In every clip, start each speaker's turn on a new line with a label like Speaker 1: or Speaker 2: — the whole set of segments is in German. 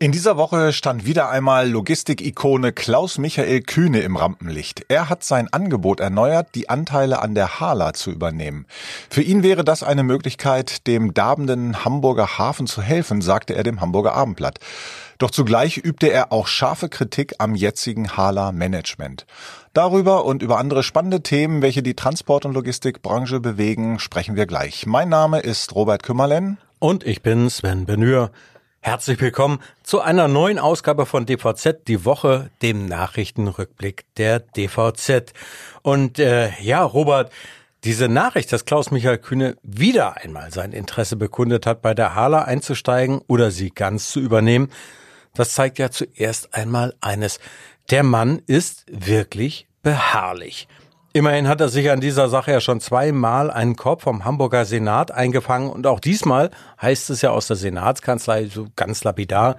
Speaker 1: In dieser Woche stand wieder einmal Logistikikone Klaus Michael Kühne im Rampenlicht. Er hat sein Angebot erneuert, die Anteile an der Hala zu übernehmen. Für ihn wäre das eine Möglichkeit, dem darbenden Hamburger Hafen zu helfen, sagte er dem Hamburger Abendblatt. Doch zugleich übte er auch scharfe Kritik am jetzigen Hala Management. Darüber und über andere spannende Themen, welche die Transport- und Logistikbranche bewegen, sprechen wir gleich. Mein Name ist Robert Kümmerlen.
Speaker 2: Und ich bin Sven Benür. Herzlich willkommen zu einer neuen Ausgabe von DVZ, die Woche, dem Nachrichtenrückblick der DVZ. Und äh, ja, Robert, diese Nachricht, dass Klaus Michael Kühne wieder einmal sein Interesse bekundet hat, bei der Hala einzusteigen oder sie ganz zu übernehmen, das zeigt ja zuerst einmal eines. Der Mann ist wirklich beharrlich. Immerhin hat er sich an dieser Sache ja schon zweimal einen Korb vom Hamburger Senat eingefangen und auch diesmal heißt es ja aus der Senatskanzlei so ganz lapidar,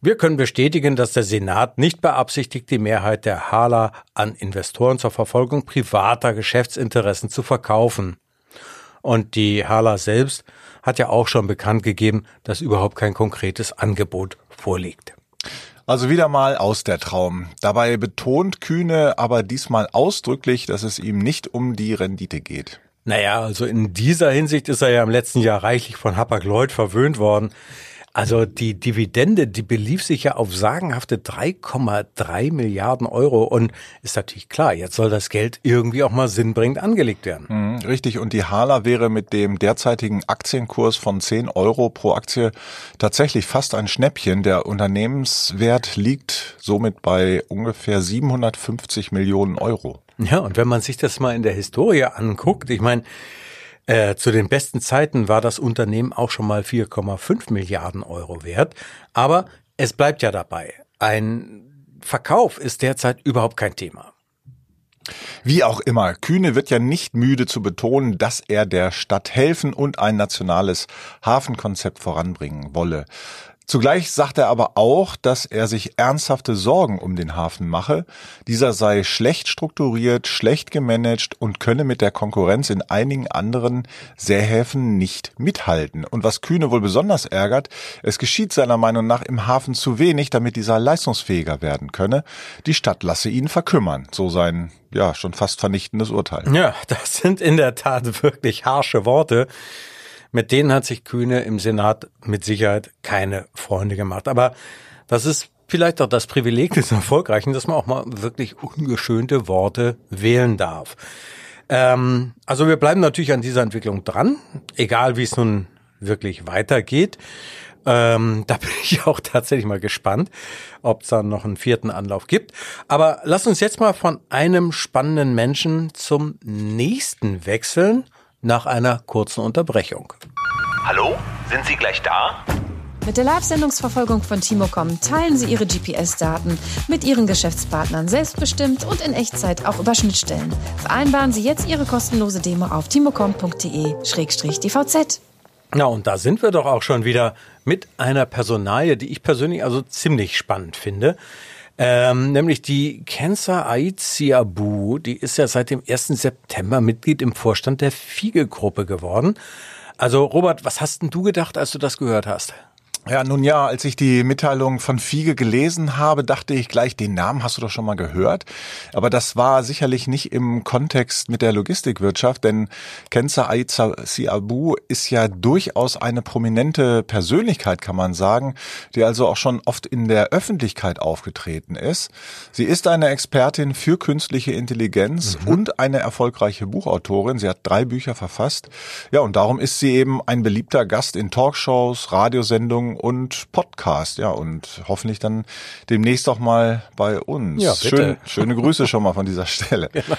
Speaker 2: wir können bestätigen, dass der Senat nicht beabsichtigt, die Mehrheit der Hala an Investoren zur Verfolgung privater Geschäftsinteressen zu verkaufen. Und die Hala selbst hat ja auch schon bekannt gegeben, dass überhaupt kein konkretes Angebot vorliegt.
Speaker 1: Also wieder mal aus der Traum. Dabei betont Kühne aber diesmal ausdrücklich, dass es ihm nicht um die Rendite geht.
Speaker 2: Naja, also in dieser Hinsicht ist er ja im letzten Jahr reichlich von Hapag-Lloyd verwöhnt worden. Also die Dividende, die belief sich ja auf sagenhafte 3,3 Milliarden Euro und ist natürlich klar, jetzt soll das Geld irgendwie auch mal sinnbringend angelegt werden.
Speaker 1: Mhm, richtig, und die Hala wäre mit dem derzeitigen Aktienkurs von 10 Euro pro Aktie tatsächlich fast ein Schnäppchen. Der Unternehmenswert liegt somit bei ungefähr 750 Millionen Euro.
Speaker 2: Ja, und wenn man sich das mal in der Historie anguckt, ich meine, äh, zu den besten Zeiten war das Unternehmen auch schon mal 4,5 Milliarden Euro wert. Aber es bleibt ja dabei. Ein Verkauf ist derzeit überhaupt kein Thema.
Speaker 1: Wie auch immer, Kühne wird ja nicht müde zu betonen, dass er der Stadt helfen und ein nationales Hafenkonzept voranbringen wolle. Zugleich sagt er aber auch, dass er sich ernsthafte Sorgen um den Hafen mache. Dieser sei schlecht strukturiert, schlecht gemanagt und könne mit der Konkurrenz in einigen anderen Seehäfen nicht mithalten. Und was Kühne wohl besonders ärgert, es geschieht seiner Meinung nach im Hafen zu wenig, damit dieser leistungsfähiger werden könne. Die Stadt lasse ihn verkümmern, so sein ja schon fast vernichtendes Urteil.
Speaker 2: Ja, das sind in der Tat wirklich harsche Worte. Mit denen hat sich Kühne im Senat mit Sicherheit keine Freunde gemacht. Aber das ist vielleicht auch das Privileg des Erfolgreichen, dass man auch mal wirklich ungeschönte Worte wählen darf. Ähm, also wir bleiben natürlich an dieser Entwicklung dran, egal wie es nun wirklich weitergeht. Ähm, da bin ich auch tatsächlich mal gespannt, ob es da noch einen vierten Anlauf gibt. Aber lass uns jetzt mal von einem spannenden Menschen zum nächsten wechseln nach einer kurzen Unterbrechung.
Speaker 3: Hallo, sind Sie gleich da?
Speaker 4: Mit der Live-Sendungsverfolgung von Timocom teilen Sie Ihre GPS-Daten mit Ihren Geschäftspartnern selbstbestimmt und in Echtzeit auch über Schnittstellen. Vereinbaren Sie jetzt Ihre kostenlose Demo auf timocom.de-dvz.
Speaker 2: Na, und da sind wir doch auch schon wieder mit einer Personalie, die ich persönlich also ziemlich spannend finde. Ähm, nämlich die Kenza Aiziabu, die ist ja seit dem 1. September Mitglied im Vorstand der Fiege-Gruppe geworden. Also Robert, was hast denn du gedacht, als du das gehört hast?
Speaker 1: Ja, nun ja, als ich die Mitteilung von Fiege gelesen habe, dachte ich gleich, den Namen hast du doch schon mal gehört. Aber das war sicherlich nicht im Kontext mit der Logistikwirtschaft, denn Kenza Aiza Siabu ist ja durchaus eine prominente Persönlichkeit, kann man sagen, die also auch schon oft in der Öffentlichkeit aufgetreten ist. Sie ist eine Expertin für künstliche Intelligenz mhm. und eine erfolgreiche Buchautorin. Sie hat drei Bücher verfasst. Ja, und darum ist sie eben ein beliebter Gast in Talkshows, Radiosendungen und Podcast. Ja, und hoffentlich dann demnächst auch mal bei uns.
Speaker 2: Ja, bitte.
Speaker 1: Schön, schöne Grüße schon mal von dieser Stelle. Genau.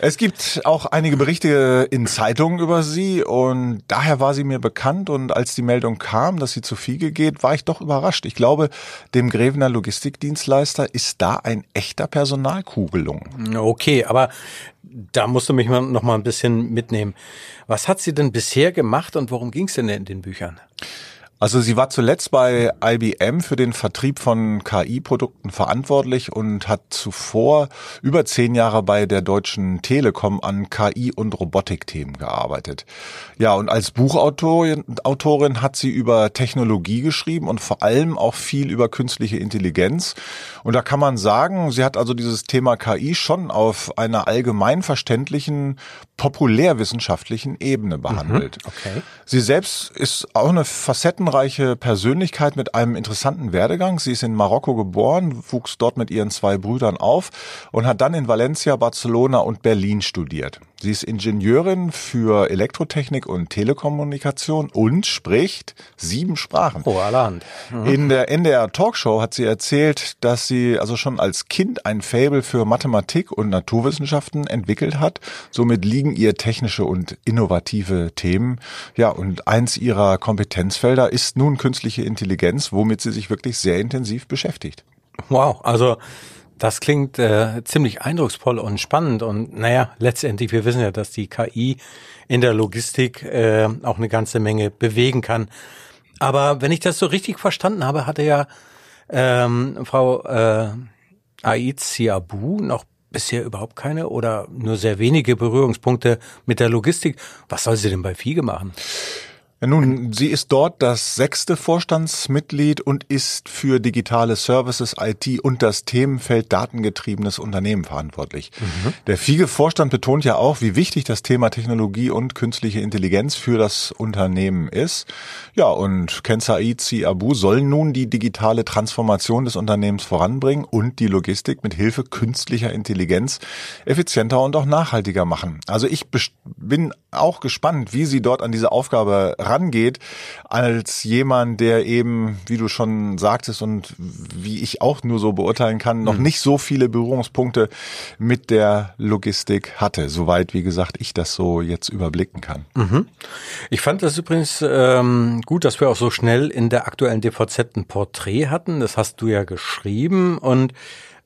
Speaker 1: Es gibt auch einige Berichte in Zeitungen über sie und daher war sie mir bekannt und als die Meldung kam, dass sie zu Fiege geht, war ich doch überrascht. Ich glaube, dem Grevener Logistikdienstleister ist da ein echter Personalkugelung.
Speaker 2: Okay, aber da musst du mich mal noch mal ein bisschen mitnehmen. Was hat sie denn bisher gemacht und worum ging es denn in den Büchern?
Speaker 1: Also sie war zuletzt bei IBM für den Vertrieb von KI-Produkten verantwortlich und hat zuvor über zehn Jahre bei der Deutschen Telekom an KI- und Robotikthemen gearbeitet. Ja, und als Buchautorin Autorin hat sie über Technologie geschrieben und vor allem auch viel über künstliche Intelligenz. Und da kann man sagen, sie hat also dieses Thema KI schon auf einer allgemein verständlichen, populärwissenschaftlichen Ebene behandelt.
Speaker 2: Mhm, okay.
Speaker 1: Sie selbst ist auch eine facettenreiche Persönlichkeit mit einem interessanten Werdegang. Sie ist in Marokko geboren, wuchs dort mit ihren zwei Brüdern auf und hat dann in Valencia, Barcelona und Berlin studiert. Sie ist Ingenieurin für Elektrotechnik und Telekommunikation und spricht sieben Sprachen.
Speaker 2: Oh, allerhand.
Speaker 1: Mhm. In der NDR Talkshow hat sie erzählt, dass sie also schon als Kind ein Faible für Mathematik und Naturwissenschaften entwickelt hat. Somit liegen ihr technische und innovative Themen. Ja, und eins ihrer Kompetenzfelder ist nun künstliche Intelligenz, womit sie sich wirklich sehr intensiv beschäftigt.
Speaker 2: Wow, also das klingt äh, ziemlich eindrucksvoll und spannend. Und naja, letztendlich, wir wissen ja, dass die KI in der Logistik äh, auch eine ganze Menge bewegen kann. Aber wenn ich das so richtig verstanden habe, hatte ja ähm, Frau äh, Ait Siabu noch bisher überhaupt keine oder nur sehr wenige Berührungspunkte mit der Logistik. Was soll sie denn bei Fiege machen?
Speaker 1: Nun, sie ist dort das sechste Vorstandsmitglied und ist für digitale Services, IT und das Themenfeld datengetriebenes Unternehmen verantwortlich. Mhm. Der FIGE-Vorstand betont ja auch, wie wichtig das Thema Technologie und künstliche Intelligenz für das Unternehmen ist. Ja, und Ken Said Abu soll nun die digitale Transformation des Unternehmens voranbringen und die Logistik mit Hilfe künstlicher Intelligenz effizienter und auch nachhaltiger machen. Also ich bin auch gespannt, wie sie dort an diese Aufgabe rangeht, als jemand, der eben, wie du schon sagtest und wie ich auch nur so beurteilen kann, noch mhm. nicht so viele Berührungspunkte mit der Logistik hatte. Soweit, wie gesagt, ich das so jetzt überblicken kann.
Speaker 2: Mhm. Ich fand das übrigens ähm, gut, dass wir auch so schnell in der aktuellen DVZ ein Porträt hatten. Das hast du ja geschrieben und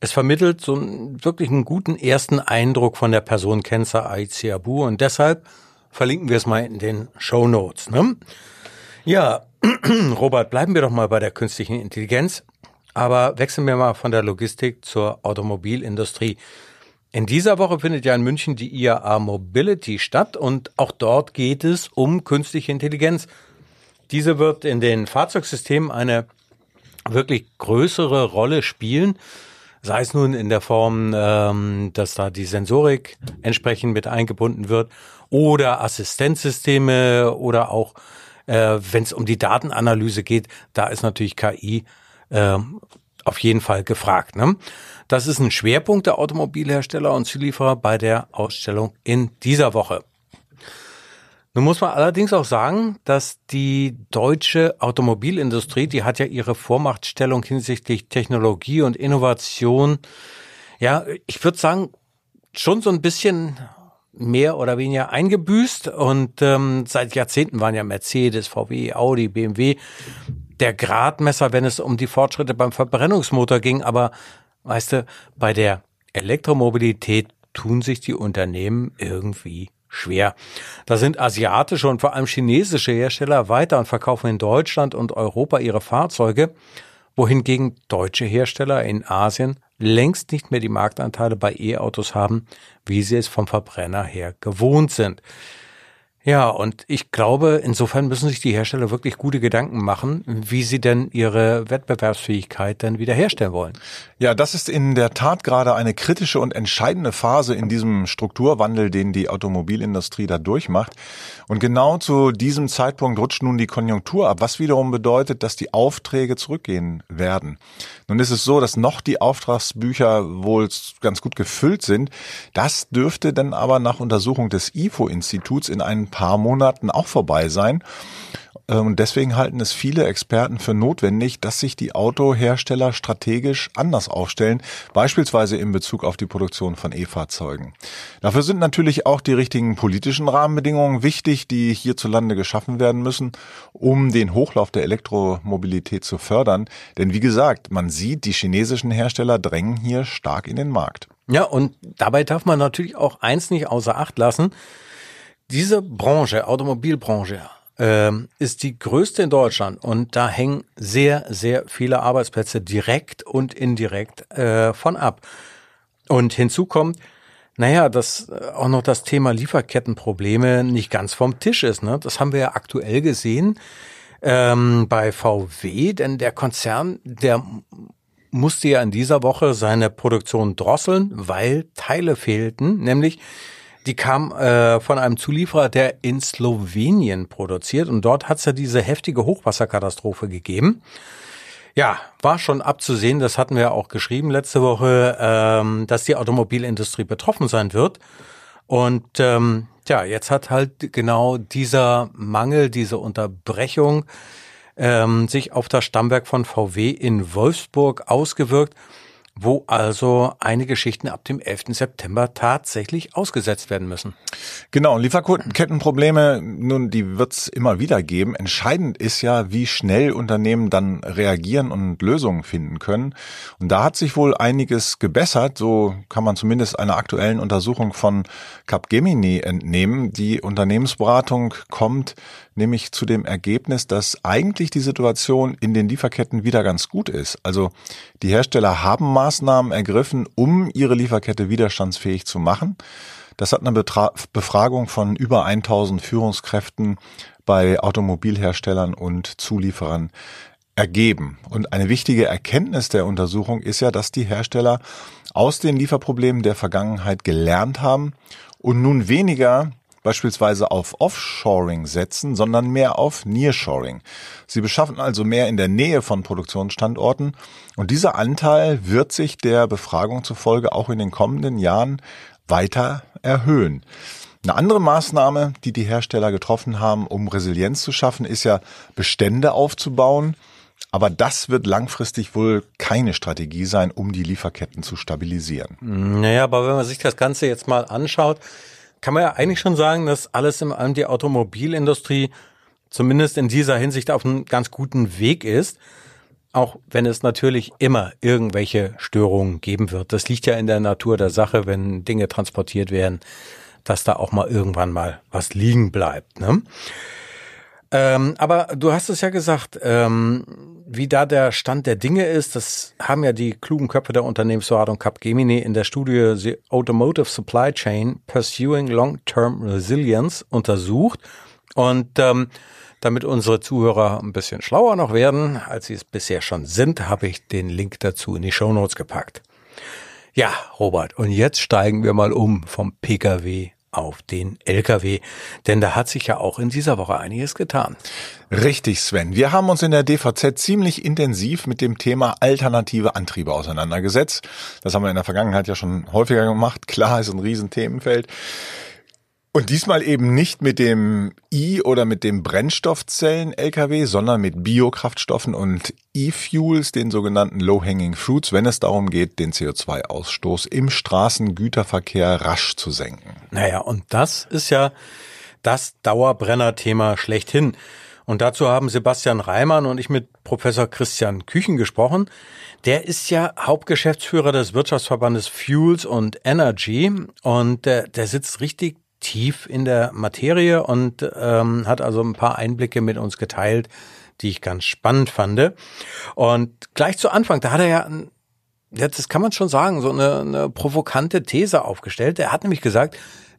Speaker 2: es vermittelt so einen, wirklich einen guten ersten Eindruck von der Person Kenza Aiziabu und deshalb verlinken wir es mal in den Show Notes. Ne? Ja, Robert, bleiben wir doch mal bei der künstlichen Intelligenz, aber wechseln wir mal von der Logistik zur Automobilindustrie. In dieser Woche findet ja in München die IAA Mobility statt und auch dort geht es um künstliche Intelligenz. Diese wird in den Fahrzeugsystemen eine wirklich größere Rolle spielen, sei es nun in der Form, ähm, dass da die Sensorik entsprechend mit eingebunden wird oder Assistenzsysteme oder auch, äh, wenn es um die Datenanalyse geht, da ist natürlich KI äh, auf jeden Fall gefragt. Ne? Das ist ein Schwerpunkt der Automobilhersteller und Zulieferer bei der Ausstellung in dieser Woche. Nun muss man allerdings auch sagen, dass die deutsche Automobilindustrie, die hat ja ihre Vormachtstellung hinsichtlich Technologie und Innovation, ja, ich würde sagen, schon so ein bisschen mehr oder weniger eingebüßt und ähm, seit Jahrzehnten waren ja Mercedes, VW, Audi, BMW der Gradmesser, wenn es um die Fortschritte beim Verbrennungsmotor ging. Aber weißt du, bei der Elektromobilität tun sich die Unternehmen irgendwie schwer. Da sind asiatische und vor allem chinesische Hersteller weiter und verkaufen in Deutschland und Europa ihre Fahrzeuge, wohingegen deutsche Hersteller in Asien längst nicht mehr die Marktanteile bei E-Autos haben, wie sie es vom Verbrenner her gewohnt sind. Ja, und ich glaube, insofern müssen sich die Hersteller wirklich gute Gedanken machen, wie sie denn ihre Wettbewerbsfähigkeit dann wiederherstellen wollen.
Speaker 1: Ja, das ist in der Tat gerade eine kritische und entscheidende Phase in diesem Strukturwandel, den die Automobilindustrie da durchmacht. Und genau zu diesem Zeitpunkt rutscht nun die Konjunktur ab, was wiederum bedeutet, dass die Aufträge zurückgehen werden. Nun ist es so, dass noch die Auftragsbücher wohl ganz gut gefüllt sind. Das dürfte dann aber nach Untersuchung des IFO-Instituts in ein paar Monaten auch vorbei sein. Und deswegen halten es viele Experten für notwendig, dass sich die Autohersteller strategisch anders aufstellen, beispielsweise in Bezug auf die Produktion von E-Fahrzeugen. Dafür sind natürlich auch die richtigen politischen Rahmenbedingungen wichtig, die hierzulande geschaffen werden müssen, um den Hochlauf der Elektromobilität zu fördern. Denn wie gesagt, man sieht, die chinesischen Hersteller drängen hier stark in den Markt.
Speaker 2: Ja, und dabei darf man natürlich auch eins nicht außer Acht lassen. Diese Branche, Automobilbranche, ähm, ist die größte in Deutschland und da hängen sehr, sehr viele Arbeitsplätze direkt und indirekt äh, von ab. Und hinzu kommt, naja, dass äh, auch noch das Thema Lieferkettenprobleme nicht ganz vom Tisch ist. Ne? Das haben wir ja aktuell gesehen ähm, bei VW, denn der Konzern, der musste ja in dieser Woche seine Produktion drosseln, weil Teile fehlten, nämlich die kam äh, von einem Zulieferer, der in Slowenien produziert. Und dort hat es ja diese heftige Hochwasserkatastrophe gegeben. Ja, war schon abzusehen, das hatten wir auch geschrieben letzte Woche, ähm, dass die Automobilindustrie betroffen sein wird. Und ähm, ja, jetzt hat halt genau dieser Mangel, diese Unterbrechung ähm, sich auf das Stammwerk von VW in Wolfsburg ausgewirkt wo also einige Schichten ab dem 11. September tatsächlich ausgesetzt werden müssen.
Speaker 1: Genau, Lieferkettenprobleme, nun, die wird's immer wieder geben. Entscheidend ist ja, wie schnell Unternehmen dann reagieren und Lösungen finden können. Und da hat sich wohl einiges gebessert, so kann man zumindest einer aktuellen Untersuchung von Capgemini entnehmen. Die Unternehmensberatung kommt nämlich zu dem Ergebnis, dass eigentlich die Situation in den Lieferketten wieder ganz gut ist. Also die Hersteller haben Maßnahmen ergriffen, um ihre Lieferkette widerstandsfähig zu machen. Das hat eine Betra Befragung von über 1000 Führungskräften bei Automobilherstellern und Zulieferern ergeben. Und eine wichtige Erkenntnis der Untersuchung ist ja, dass die Hersteller aus den Lieferproblemen der Vergangenheit gelernt haben und nun weniger beispielsweise auf Offshoring setzen, sondern mehr auf Nearshoring. Sie beschaffen also mehr in der Nähe von Produktionsstandorten und dieser Anteil wird sich der Befragung zufolge auch in den kommenden Jahren weiter erhöhen. Eine andere Maßnahme, die die Hersteller getroffen haben, um Resilienz zu schaffen, ist ja Bestände aufzubauen. Aber das wird langfristig wohl keine Strategie sein, um die Lieferketten zu stabilisieren.
Speaker 2: Naja, aber wenn man sich das Ganze jetzt mal anschaut, kann man ja eigentlich schon sagen, dass alles in allem die Automobilindustrie zumindest in dieser Hinsicht auf einem ganz guten Weg ist. Auch wenn es natürlich immer irgendwelche Störungen geben wird. Das liegt ja in der Natur der Sache, wenn Dinge transportiert werden, dass da auch mal irgendwann mal was liegen bleibt. Ne? Ähm, aber du hast es ja gesagt, ähm, wie da der Stand der Dinge ist, das haben ja die klugen Köpfe der Unternehmensberatung Capgemini in der Studie The Automotive Supply Chain Pursuing Long-Term Resilience untersucht. Und ähm, damit unsere Zuhörer ein bisschen schlauer noch werden, als sie es bisher schon sind, habe ich den Link dazu in die Show Notes gepackt. Ja, Robert, und jetzt steigen wir mal um vom Pkw auf den Lkw. Denn da hat sich ja auch in dieser Woche einiges getan.
Speaker 1: Richtig, Sven. Wir haben uns in der DVZ ziemlich intensiv mit dem Thema alternative Antriebe auseinandergesetzt. Das haben wir in der Vergangenheit ja schon häufiger gemacht. Klar, ist ein Riesenthemenfeld. Und diesmal eben nicht mit dem I- oder mit dem Brennstoffzellen-LKW, sondern mit Biokraftstoffen und E-Fuels, den sogenannten Low-Hanging Fruits, wenn es darum geht, den CO2-Ausstoß im Straßengüterverkehr rasch zu senken.
Speaker 2: Naja, und das ist ja das Dauerbrenner-Thema schlechthin. Und dazu haben Sebastian Reimann und ich mit Professor Christian Küchen gesprochen. Der ist ja Hauptgeschäftsführer des Wirtschaftsverbandes Fuels und Energy und der, der sitzt richtig tief in der Materie und ähm, hat also ein paar Einblicke mit uns geteilt, die ich ganz spannend fand. Und gleich zu Anfang, da hat er ja, jetzt das kann man schon sagen, so eine, eine provokante These aufgestellt. Er hat nämlich gesagt,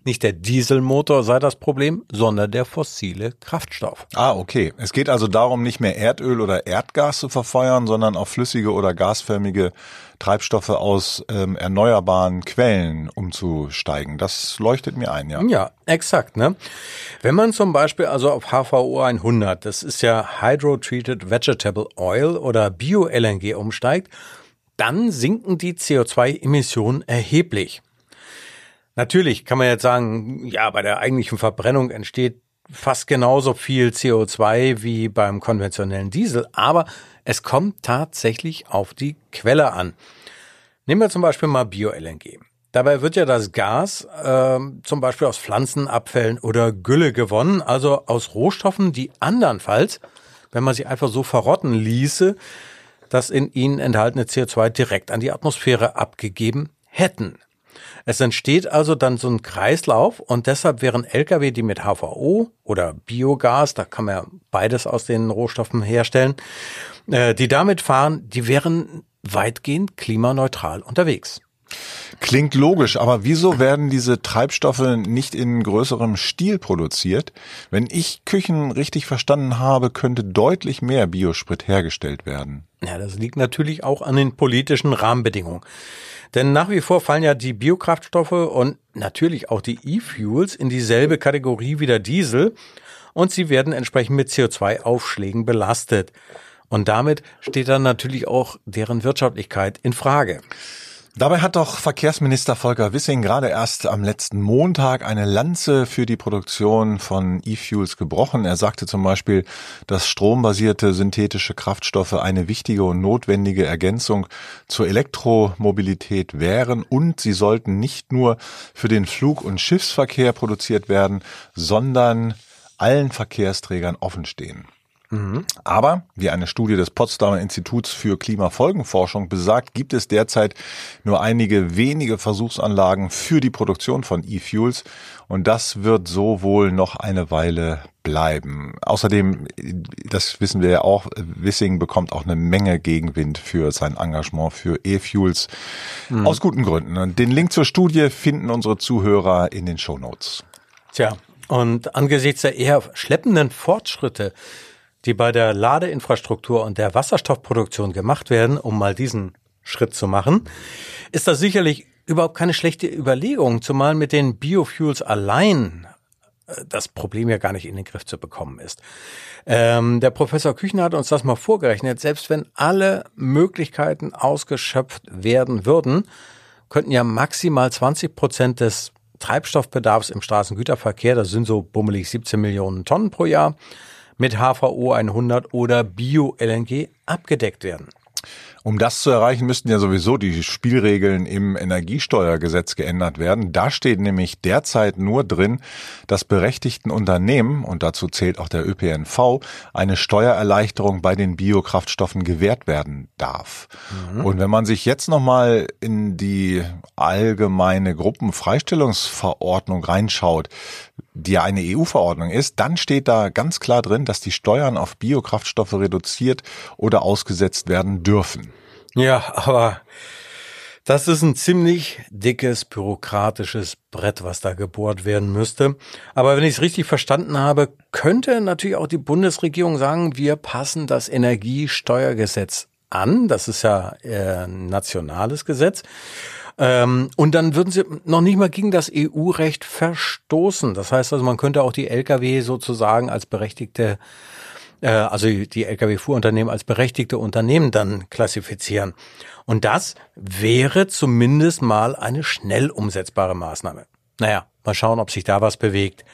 Speaker 2: nicht der Dieselmotor sei das Problem, sondern der fossile Kraftstoff.
Speaker 1: Ah, okay. Es geht also darum, nicht mehr Erdöl oder Erdgas zu verfeuern, sondern auf flüssige oder gasförmige Treibstoffe aus ähm, erneuerbaren Quellen umzusteigen. Das leuchtet mir ein, ja.
Speaker 2: Ja, exakt. Ne? Wenn man zum Beispiel also auf HVO 100, das ist ja Hydro-Treated Vegetable Oil oder Bio-LNG umsteigt, dann sinken die CO2-Emissionen erheblich. Natürlich kann man jetzt sagen, ja, bei der eigentlichen Verbrennung entsteht fast genauso viel CO2 wie beim konventionellen Diesel, aber es kommt tatsächlich auf die Quelle an. Nehmen wir zum Beispiel mal Bio-LNG. Dabei wird ja das Gas äh, zum Beispiel aus Pflanzenabfällen oder Gülle gewonnen, also aus Rohstoffen, die andernfalls, wenn man sie einfach so verrotten ließe, das in ihnen enthaltene CO2 direkt an die Atmosphäre abgegeben hätten. Es entsteht also dann so ein Kreislauf und deshalb wären Lkw, die mit HVO oder Biogas, da kann man ja beides aus den Rohstoffen herstellen, äh, die damit fahren, die wären weitgehend klimaneutral unterwegs.
Speaker 1: Klingt logisch, aber wieso werden diese Treibstoffe nicht in größerem Stil produziert? Wenn ich Küchen richtig verstanden habe, könnte deutlich mehr Biosprit hergestellt werden.
Speaker 2: Ja, das liegt natürlich auch an den politischen Rahmenbedingungen. Denn nach wie vor fallen ja die Biokraftstoffe und natürlich auch die E-Fuels in dieselbe Kategorie wie der Diesel und sie werden entsprechend mit CO2-Aufschlägen belastet. Und damit steht dann natürlich auch deren Wirtschaftlichkeit in Frage.
Speaker 1: Dabei hat doch Verkehrsminister Volker Wissing gerade erst am letzten Montag eine Lanze für die Produktion von E-Fuels gebrochen. Er sagte zum Beispiel, dass strombasierte synthetische Kraftstoffe eine wichtige und notwendige Ergänzung zur Elektromobilität wären und sie sollten nicht nur für den Flug- und Schiffsverkehr produziert werden, sondern allen Verkehrsträgern offenstehen. Aber, wie eine Studie des Potsdamer Instituts für Klimafolgenforschung besagt, gibt es derzeit nur einige wenige Versuchsanlagen für die Produktion von E-Fuels und das wird so wohl noch eine Weile bleiben. Außerdem, das wissen wir ja auch, Wissing bekommt auch eine Menge Gegenwind für sein Engagement für E-Fuels mhm. aus guten Gründen. Und den Link zur Studie finden unsere Zuhörer in den Show Notes.
Speaker 2: Tja, und angesichts der eher schleppenden Fortschritte die bei der Ladeinfrastruktur und der Wasserstoffproduktion gemacht werden, um mal diesen Schritt zu machen, ist das sicherlich überhaupt keine schlechte Überlegung, zumal mit den Biofuels allein äh, das Problem ja gar nicht in den Griff zu bekommen ist. Ähm, der Professor Küchner hat uns das mal vorgerechnet. Selbst wenn alle Möglichkeiten ausgeschöpft werden würden, könnten ja maximal 20 Prozent des Treibstoffbedarfs im Straßengüterverkehr, das sind so bummelig 17 Millionen Tonnen pro Jahr, mit HVO 100 oder Bio-LNG abgedeckt werden.
Speaker 1: Um das zu erreichen, müssten ja sowieso die Spielregeln im Energiesteuergesetz geändert werden. Da steht nämlich derzeit nur drin, dass berechtigten Unternehmen, und dazu zählt auch der ÖPNV, eine Steuererleichterung bei den Biokraftstoffen gewährt werden darf. Mhm. Und wenn man sich jetzt nochmal in die allgemeine Gruppenfreistellungsverordnung reinschaut, die ja eine EU-Verordnung ist, dann steht da ganz klar drin, dass die Steuern auf Biokraftstoffe reduziert oder ausgesetzt werden dürfen.
Speaker 2: Ja, aber das ist ein ziemlich dickes bürokratisches Brett, was da gebohrt werden müsste. Aber wenn ich es richtig verstanden habe, könnte natürlich auch die Bundesregierung sagen, wir passen das Energiesteuergesetz an. Das ist ja äh, nationales Gesetz. Ähm, und dann würden sie noch nicht mal gegen das EU-Recht verstoßen. Das heißt also, man könnte auch die Lkw sozusagen als berechtigte äh, also die Lkw-Fuhrunternehmen als berechtigte Unternehmen dann klassifizieren. Und das wäre zumindest mal eine schnell umsetzbare Maßnahme. Naja, mal schauen, ob sich da was bewegt.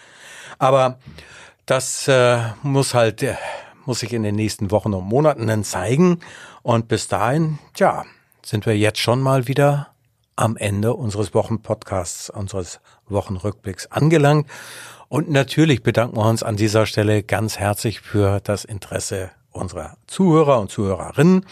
Speaker 2: Aber das äh, muss halt, äh, muss sich in den nächsten Wochen und Monaten dann zeigen. Und bis dahin, tja, sind wir jetzt schon mal wieder am Ende unseres Wochenpodcasts, unseres Wochenrückblicks angelangt. Und natürlich bedanken wir uns an dieser Stelle ganz herzlich für das Interesse unserer Zuhörer und Zuhörerinnen.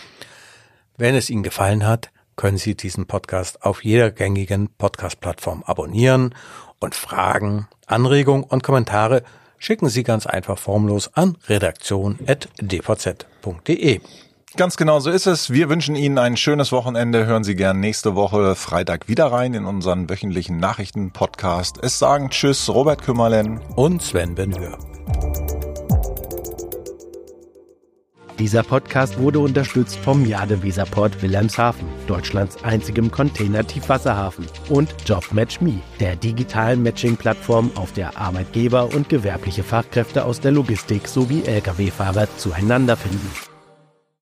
Speaker 2: Wenn es Ihnen gefallen hat, können Sie diesen Podcast auf jeder gängigen Podcast-Plattform abonnieren und Fragen, Anregungen und Kommentare schicken Sie ganz einfach formlos an redaktion.dvz.de.
Speaker 1: Ganz genau so ist es. Wir wünschen Ihnen ein schönes Wochenende. Hören Sie gern nächste Woche Freitag wieder rein in unseren wöchentlichen Nachrichten-Podcast. Es sagen Tschüss, Robert Kümmerlen
Speaker 2: und Sven Benhür.
Speaker 5: Dieser Podcast wurde unterstützt vom Jade Weserport Wilhelmshaven, Deutschlands einzigem Container-Tiefwasserhafen und JobMatchMe, der digitalen Matching-Plattform, auf der Arbeitgeber und gewerbliche Fachkräfte aus der Logistik sowie Lkw-Fahrer zueinander finden.